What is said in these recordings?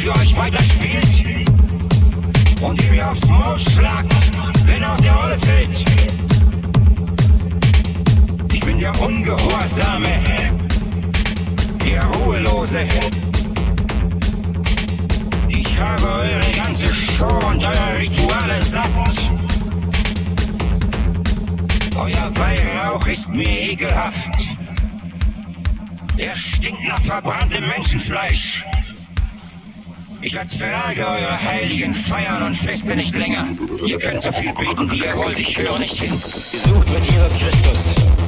für euch weiterspielt und ihr mir aufs Maul schlagt, wenn aus der Rolle fällt. Ich bin der Ungehorsame, der Ruhelose. Ich habe eure ganze Show und eure Rituale satt. Euer Weihrauch ist mir ekelhaft. Er stinkt nach verbranntem Menschenfleisch. Ich ertrage eure heiligen Feiern und Feste nicht länger. Ihr könnt so viel beten, wie ihr wollt. Ich höre nicht hin. Gesucht wird Jesus Christus.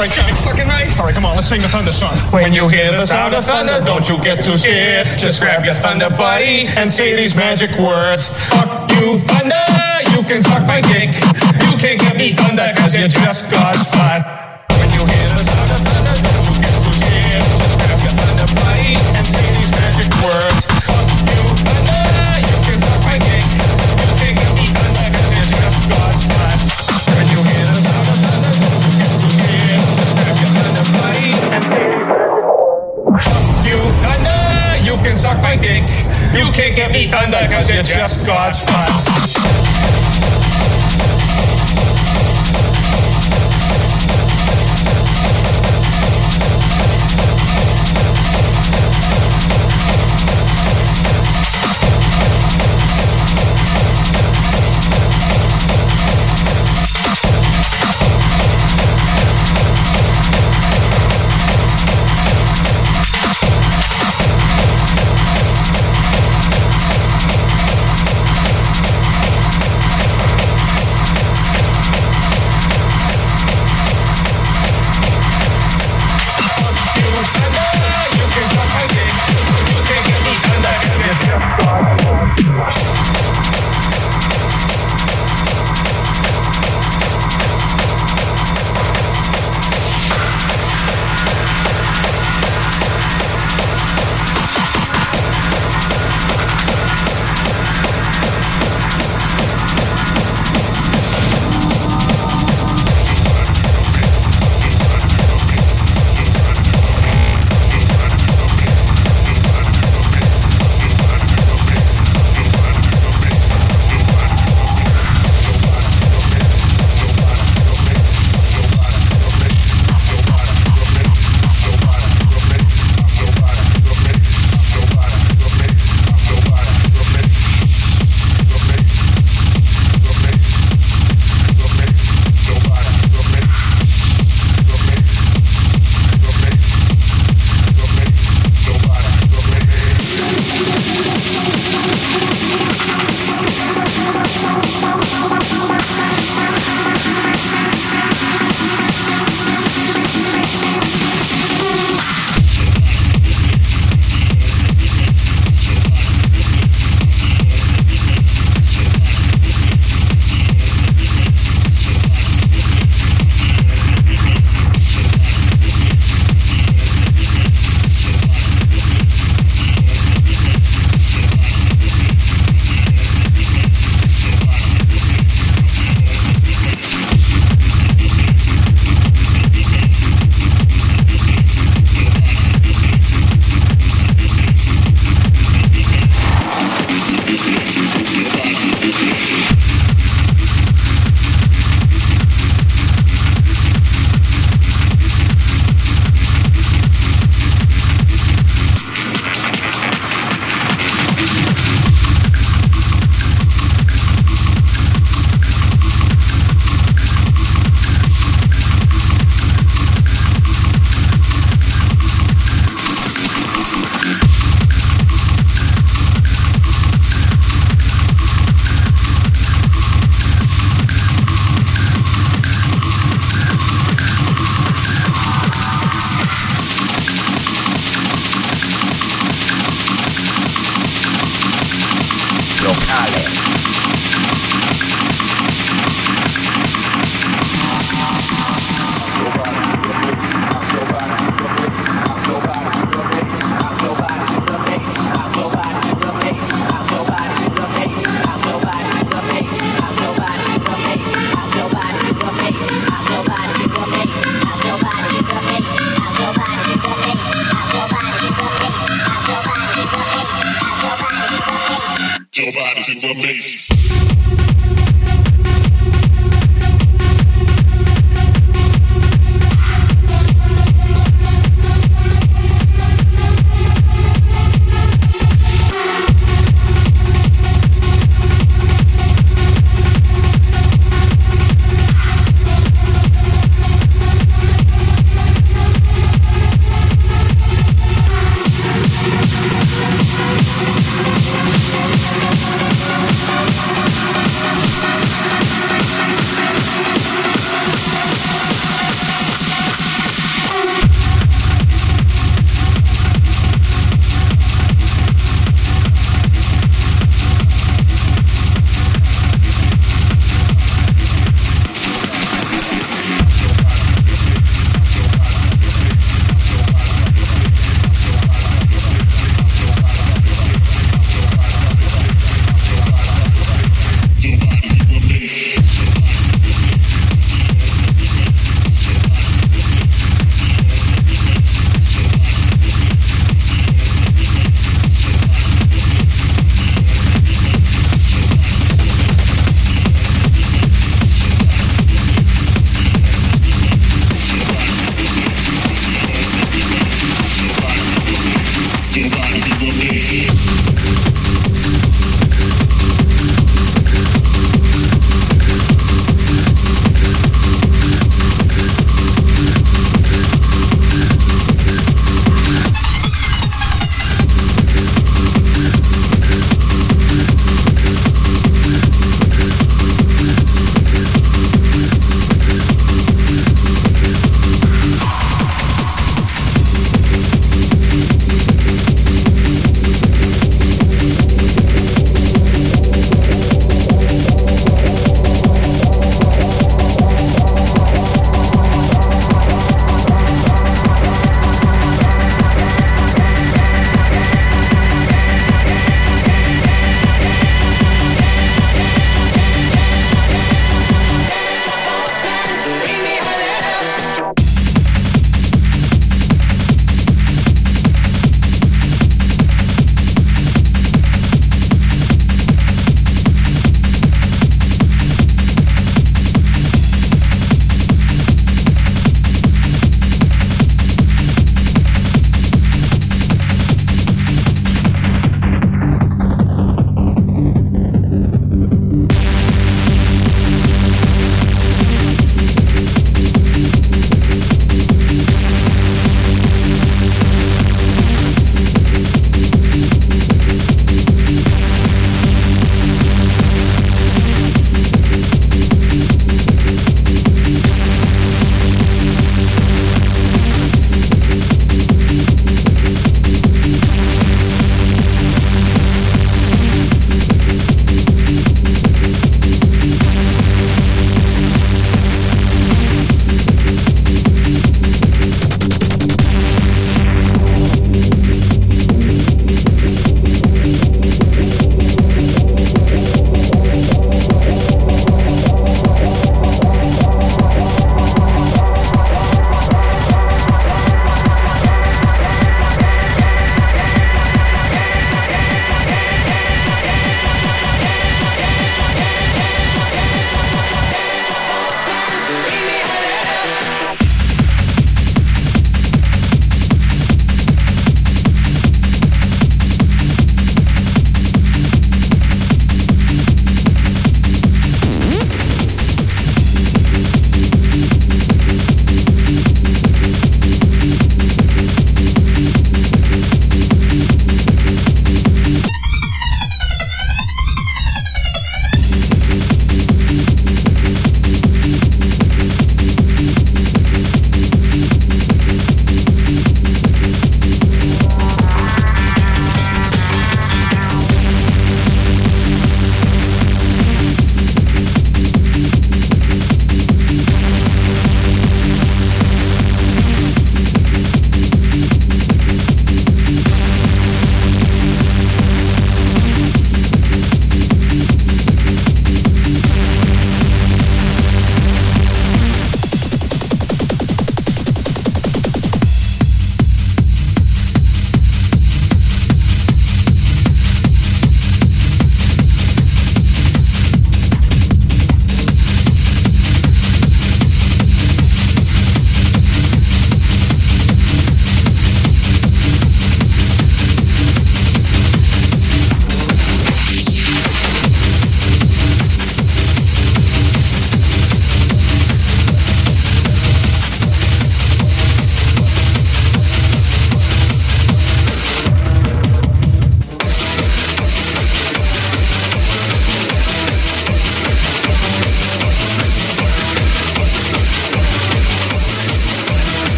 Buddies for life, right, Johnny? Fucking right. All right, come on, let's sing the thunder song. When you hear the sound of thunder, don't you get too scared. Just grab your thunder buddy and say these magic words. Fuck you, thunder. You can suck my dick. You can't get me thunder cause you're just got fly. Get me thunder because you're just God's fun.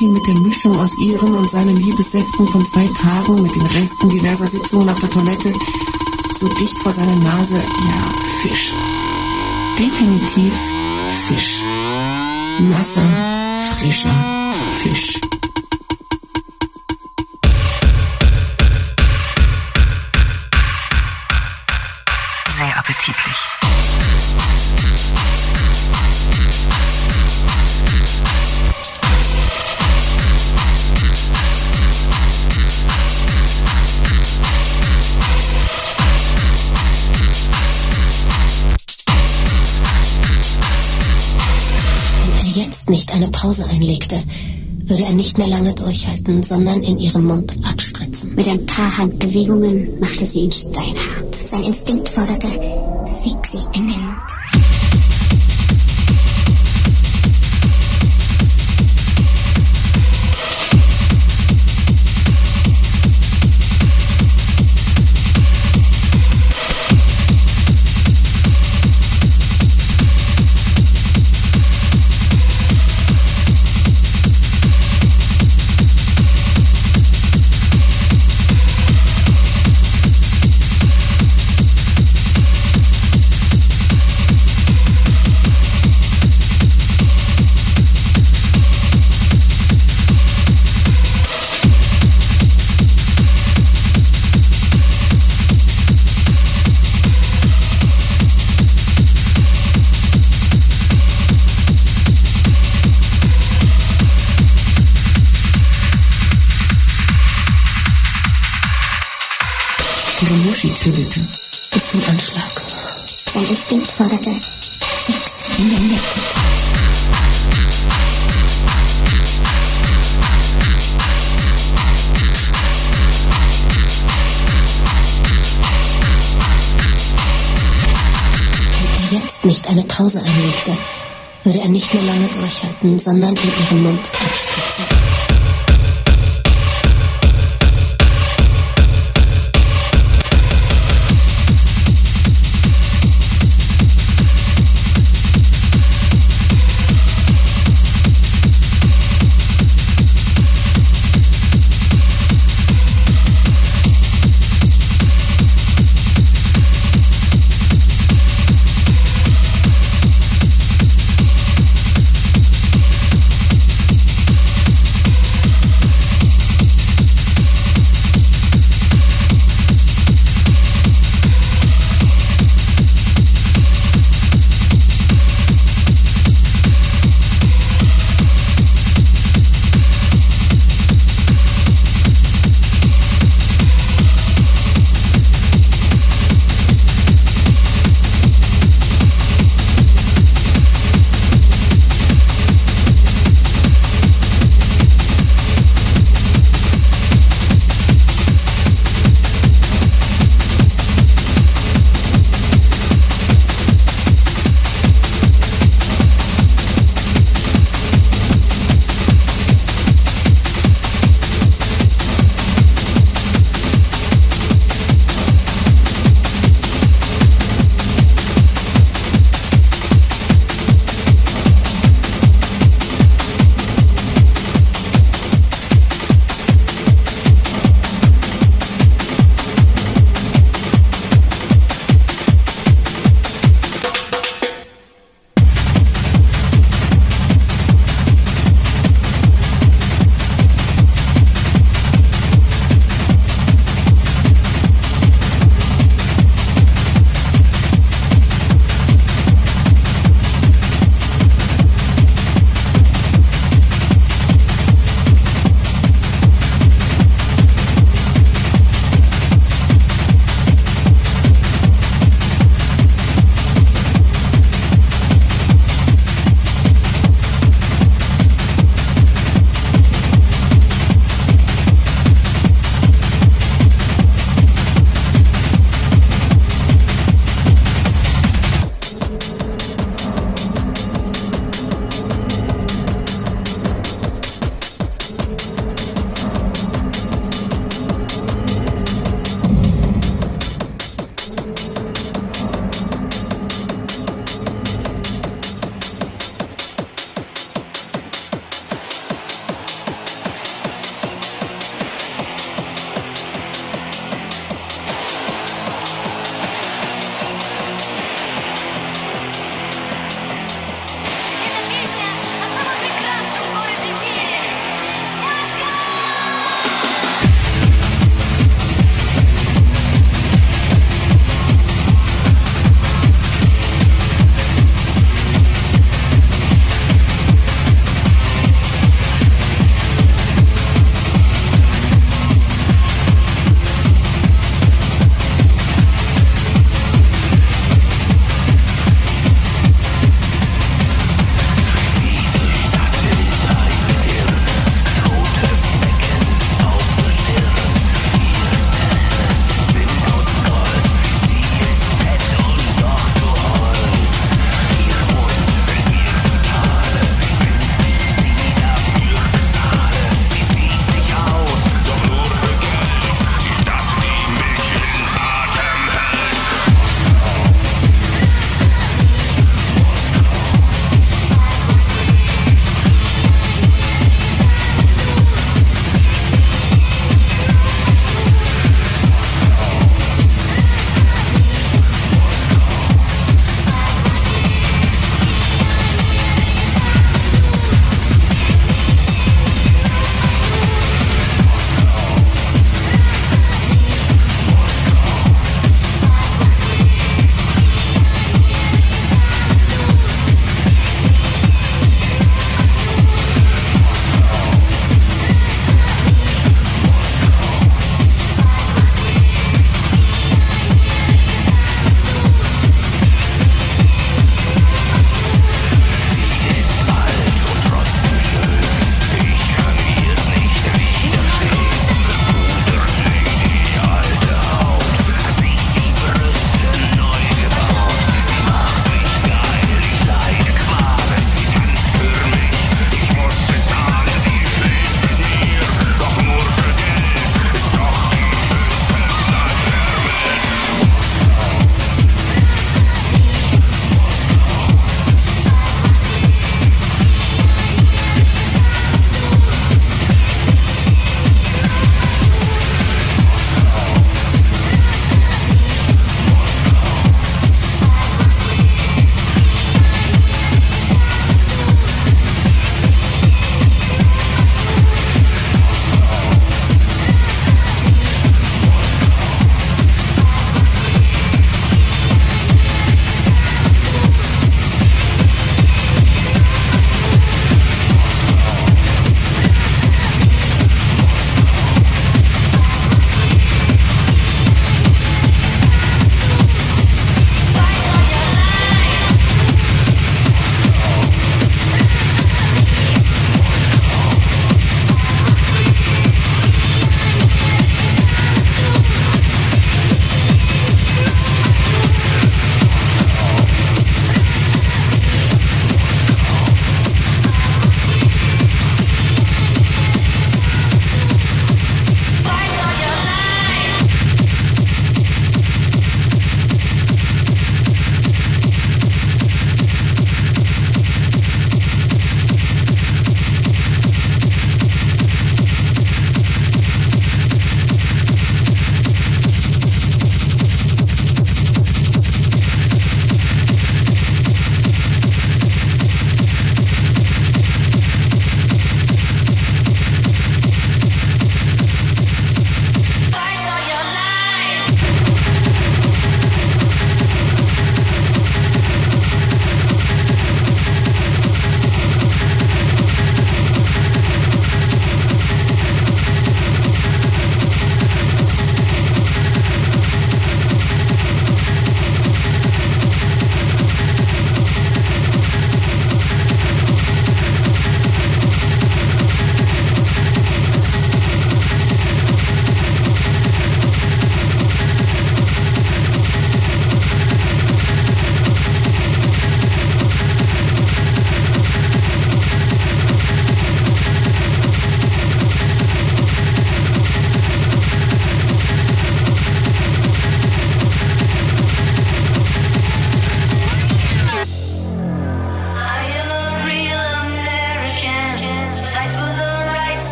Muschi mit der Mischung aus ihren und seinen Liebessäften von zwei Tagen mit den Resten diverser Sitzungen auf der Toilette so dicht vor seiner Nase, ja, Fisch. Definitiv Fisch. Nasser, frischer Fisch. Sehr appetitlich. Nicht eine Pause einlegte, würde er nicht mehr lange durchhalten, sondern in ihrem Mund abspritzen. Mit ein paar Handbewegungen machte sie ihn steinhart. Sein Instinkt forderte, fick sie in den Mund. Lange durchhalten, sondern in